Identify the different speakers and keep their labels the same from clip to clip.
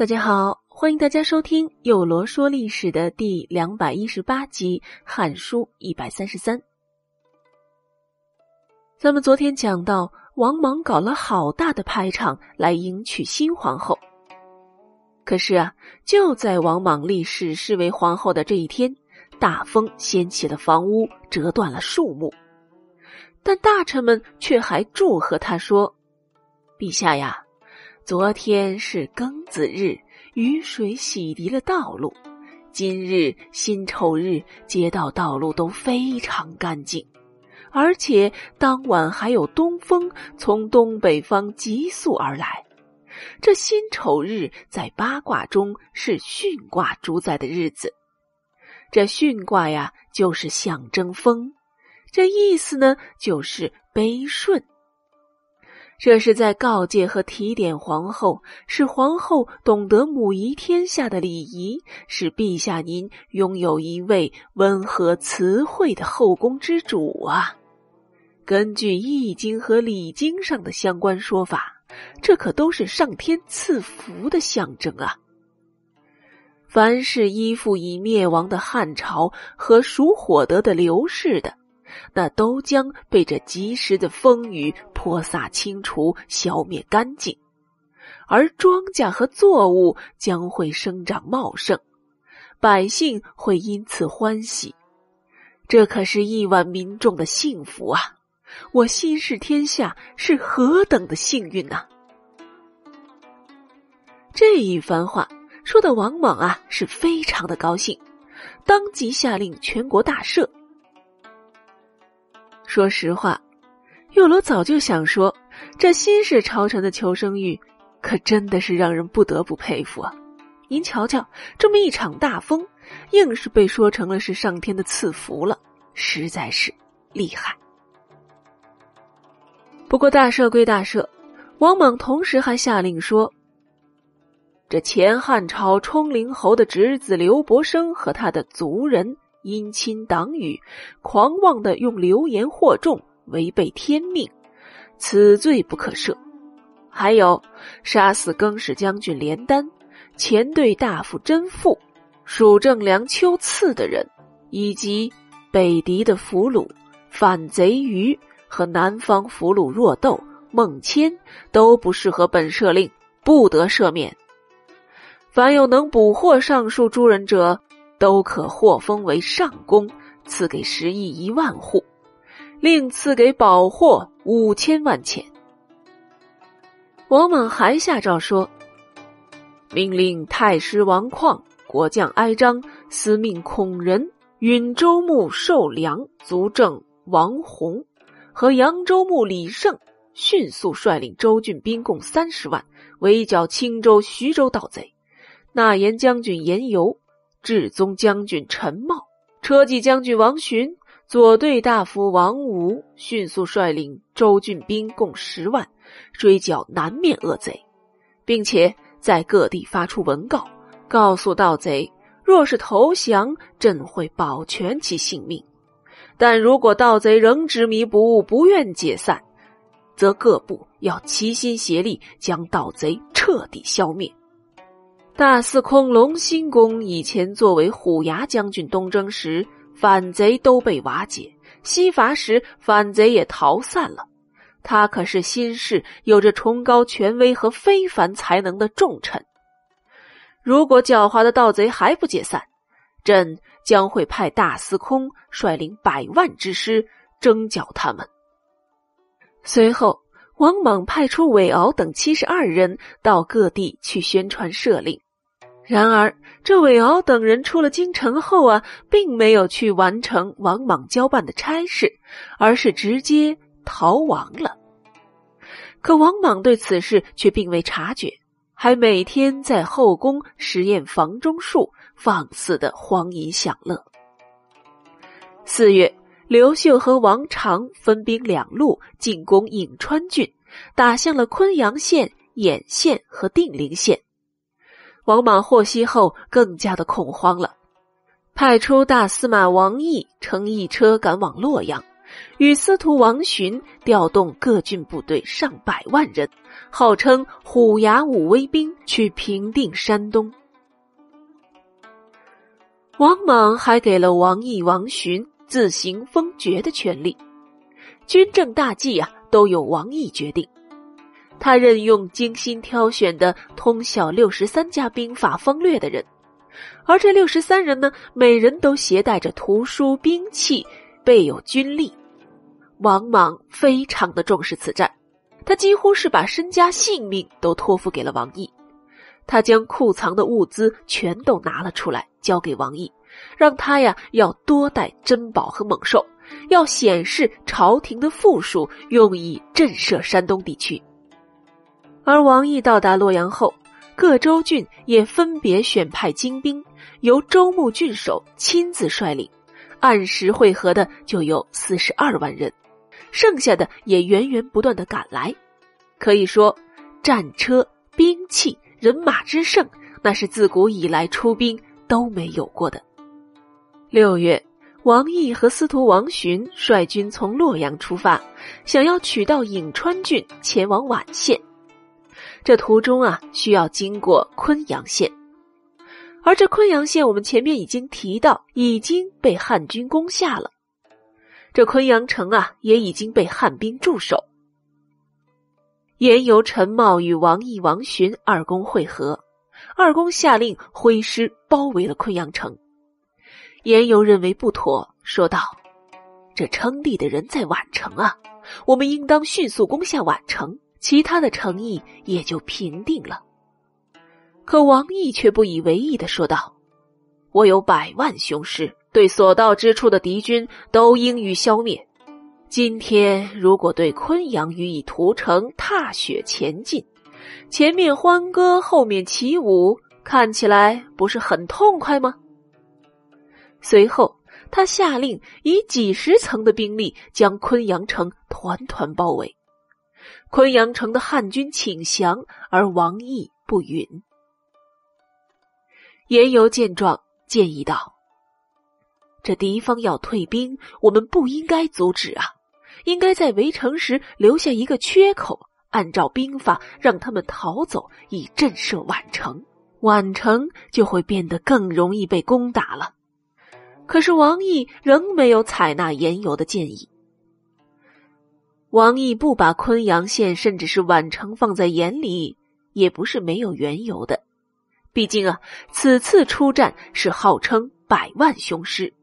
Speaker 1: 大家好，欢迎大家收听《有罗说历史》的第两百一十八集《汉书》一百三十三。咱们昨天讲到，王莽搞了好大的排场来迎娶新皇后。可是啊，就在王莽立史氏为皇后的这一天，大风掀起了房屋，折断了树木。但大臣们却还祝贺他说：“陛下呀！”昨天是庚子日，雨水洗涤了道路。今日辛丑日，街道道路都非常干净，而且当晚还有东风从东北方急速而来。这辛丑日在八卦中是巽卦主宰的日子，这巽卦呀，就是象征风，这意思呢，就是悲顺。这是在告诫和提点皇后，使皇后懂得母仪天下的礼仪，使陛下您拥有一位温和慈惠的后宫之主啊！根据《易经》和《礼经》上的相关说法，这可都是上天赐福的象征啊！凡是依附以灭亡的汉朝和属火德的刘氏的。那都将被这及时的风雨泼洒清除、消灭干净，而庄稼和作物将会生长茂盛，百姓会因此欢喜。这可是亿万民众的幸福啊！我心视天下是何等的幸运呐！这一番话说的王莽啊是非常的高兴，当即下令全国大赦。说实话，右罗早就想说，这新式朝臣的求生欲，可真的是让人不得不佩服啊！您瞧瞧，这么一场大风，硬是被说成了是上天的赐福了，实在是厉害。不过大赦归大赦，王莽同时还下令说，这前汉朝冲陵侯的侄子刘伯升和他的族人。因亲党羽，狂妄的用流言惑众，违背天命，此罪不可赦。还有杀死更始将军连丹、前队大夫甄父、蜀正梁丘赐的人，以及北狄的俘虏反贼余和南方俘虏若斗、孟谦，都不适合本赦令，不得赦免。凡有能捕获上述诸人者。都可获封为上公，赐给十亿一万户，另赐给宝货五千万钱。王莽还下诏说：“命令太师王旷、国将哀章、司命孔仁、允州牧寿良、族正王弘和扬州牧李胜，迅速率领州郡兵共三十万，围剿青州、徐州盗贼。纳言将军严尤。”至宗将军陈茂、车骑将军王寻、左队大夫王吴迅速率领州郡兵共十万，追剿南面恶贼，并且在各地发出文告，告诉盗贼：若是投降，朕会保全其性命；但如果盗贼仍执迷不悟，不愿解散，则各部要齐心协力，将盗贼彻底消灭。大司空隆兴公以前作为虎牙将军东征时，反贼都被瓦解；西伐时，反贼也逃散了。他可是新世有着崇高权威和非凡才能的重臣。如果狡猾的盗贼还不解散，朕将会派大司空率领百万之师征剿他们。随后，王莽派出韦敖等七十二人到各地去宣传赦令。然而，这韦敖等人出了京城后啊，并没有去完成王莽交办的差事，而是直接逃亡了。可王莽对此事却并未察觉，还每天在后宫实验房中术，放肆的荒淫享乐。四月，刘秀和王常分兵两路进攻颍川郡，打向了昆阳县、兖县和定陵县。王莽获悉后，更加的恐慌了，派出大司马王毅乘一车赶往洛阳，与司徒王询调动各郡部队上百万人，号称虎牙五威兵，去平定山东。王莽还给了王毅、王询自行封爵的权利，军政大计啊都由王毅决定。他任用精心挑选的通晓六十三家兵法方略的人，而这六十三人呢，每人都携带着图书、兵器，备有军力。王莽非常的重视此战，他几乎是把身家性命都托付给了王毅。他将库藏的物资全都拿了出来，交给王毅，让他呀要多带珍宝和猛兽，要显示朝廷的富庶，用以震慑山东地区。而王毅到达洛阳后，各州郡也分别选派精兵，由州牧郡守亲自率领，按时会合的就有四十二万人。剩下的也源源不断的赶来，可以说，战车、兵器、人马之盛，那是自古以来出兵都没有过的。六月，王毅和司徒王询率军从洛阳出发，想要取到颍川郡，前往宛县。这途中啊，需要经过昆阳县，而这昆阳县，我们前面已经提到，已经被汉军攻下了。这昆阳城啊，也已经被汉兵驻守。言由陈茂与王毅、王询二公会合，二公下令挥师包围了昆阳城。颜由认为不妥，说道：“这称帝的人在宛城啊，我们应当迅速攻下宛城，其他的城邑也就平定了。”可王毅却不以为意的说道：“我有百万雄师。”对所到之处的敌军都应予消灭。今天如果对昆阳予以屠城，踏雪前进，前面欢歌，后面起舞，看起来不是很痛快吗？随后，他下令以几十层的兵力将昆阳城团团包围。昆阳城的汉军请降，而王毅不允。言由见状，建议道。这敌方要退兵，我们不应该阻止啊！应该在围城时留下一个缺口，按照兵法让他们逃走，以震慑宛城。宛城就会变得更容易被攻打了。可是王毅仍没有采纳严尤的建议。王毅不把昆阳县甚至是宛城放在眼里，也不是没有缘由的。毕竟啊，此次出战是号称百万雄师。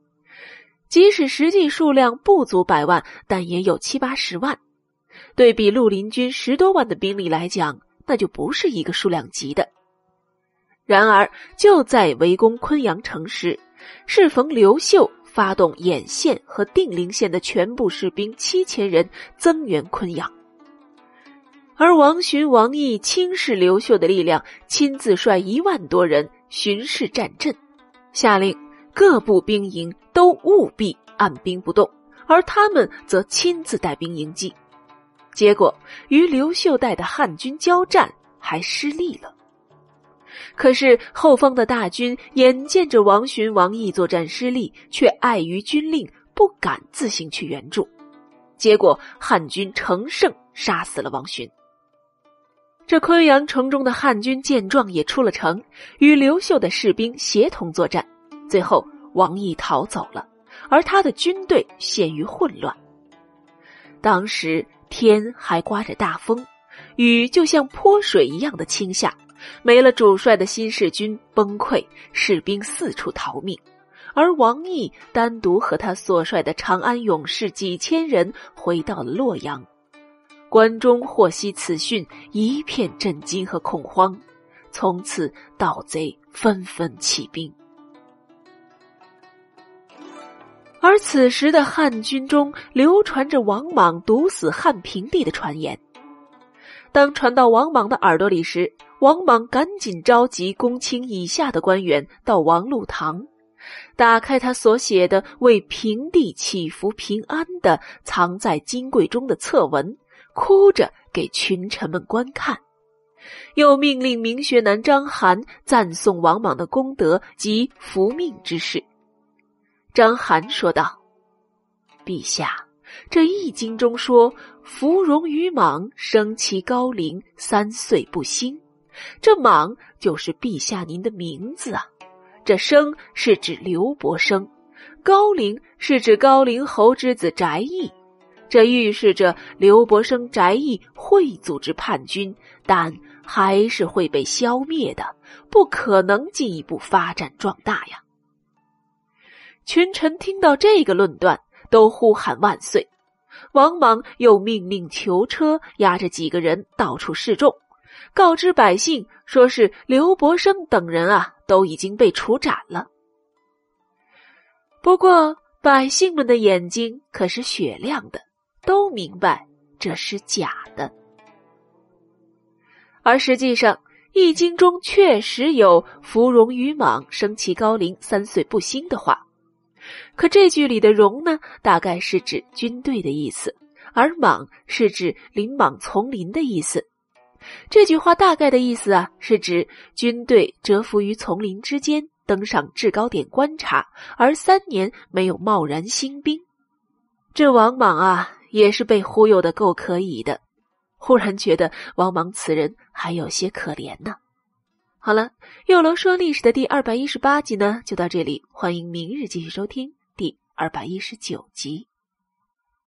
Speaker 1: 即使实际数量不足百万，但也有七八十万。对比绿林军十多万的兵力来讲，那就不是一个数量级的。然而，就在围攻昆阳城时，适逢刘秀发动兖县和定陵县的全部士兵七千人增援昆阳，而王询、王毅轻视刘秀的力量，亲自率一万多人巡视战阵，下令。各部兵营都务必按兵不动，而他们则亲自带兵迎击。结果与刘秀带的汉军交战，还失利了。可是后方的大军眼见着王询、王毅作战失利，却碍于军令，不敢自行去援助。结果汉军乘胜杀死了王询。这昆阳城中的汉军见状，也出了城，与刘秀的士兵协同作战。最后，王毅逃走了，而他的军队陷于混乱。当时天还刮着大风，雨就像泼水一样的倾下，没了主帅的新四军崩溃，士兵四处逃命，而王毅单独和他所率的长安勇士几千人回到了洛阳。关中获悉此讯，一片震惊和恐慌，从此盗贼纷纷起兵。而此时的汉军中流传着王莽毒死汉平帝的传言。当传到王莽的耳朵里时，王莽赶紧召集公卿以下的官员到王禄堂，打开他所写的为平帝祈福平安的藏在金柜中的册文，哭着给群臣们观看，又命令明学男张邯赞颂王莽的功德及福命之事。张邯说道：“陛下，这《易经》中说：“芙蓉与蟒生其高龄，三岁不兴。”这蟒就是陛下您的名字啊。这生是指刘伯升，高龄是指高陵侯之子翟义。这预示着刘伯升、翟义会组织叛军，但还是会被消灭的，不可能进一步发展壮大呀。群臣听到这个论断，都呼喊万岁。王莽又命令囚车押着几个人到处示众，告知百姓，说是刘伯升等人啊都已经被处斩了。不过百姓们的眼睛可是雪亮的，都明白这是假的。而实际上，《易经》中确实有“芙蓉与蟒生其高龄，三岁不兴”的话。可这句里的“戎”呢，大概是指军队的意思，而“莽”是指林莽丛林的意思。这句话大概的意思啊，是指军队蛰伏于丛林之间，登上制高点观察，而三年没有贸然兴兵。这王莽啊，也是被忽悠的够可以的。忽然觉得王莽此人还有些可怜呢。好了，又楼说历史的第二百一十八集呢，就到这里。欢迎明日继续收听第二百一十九集。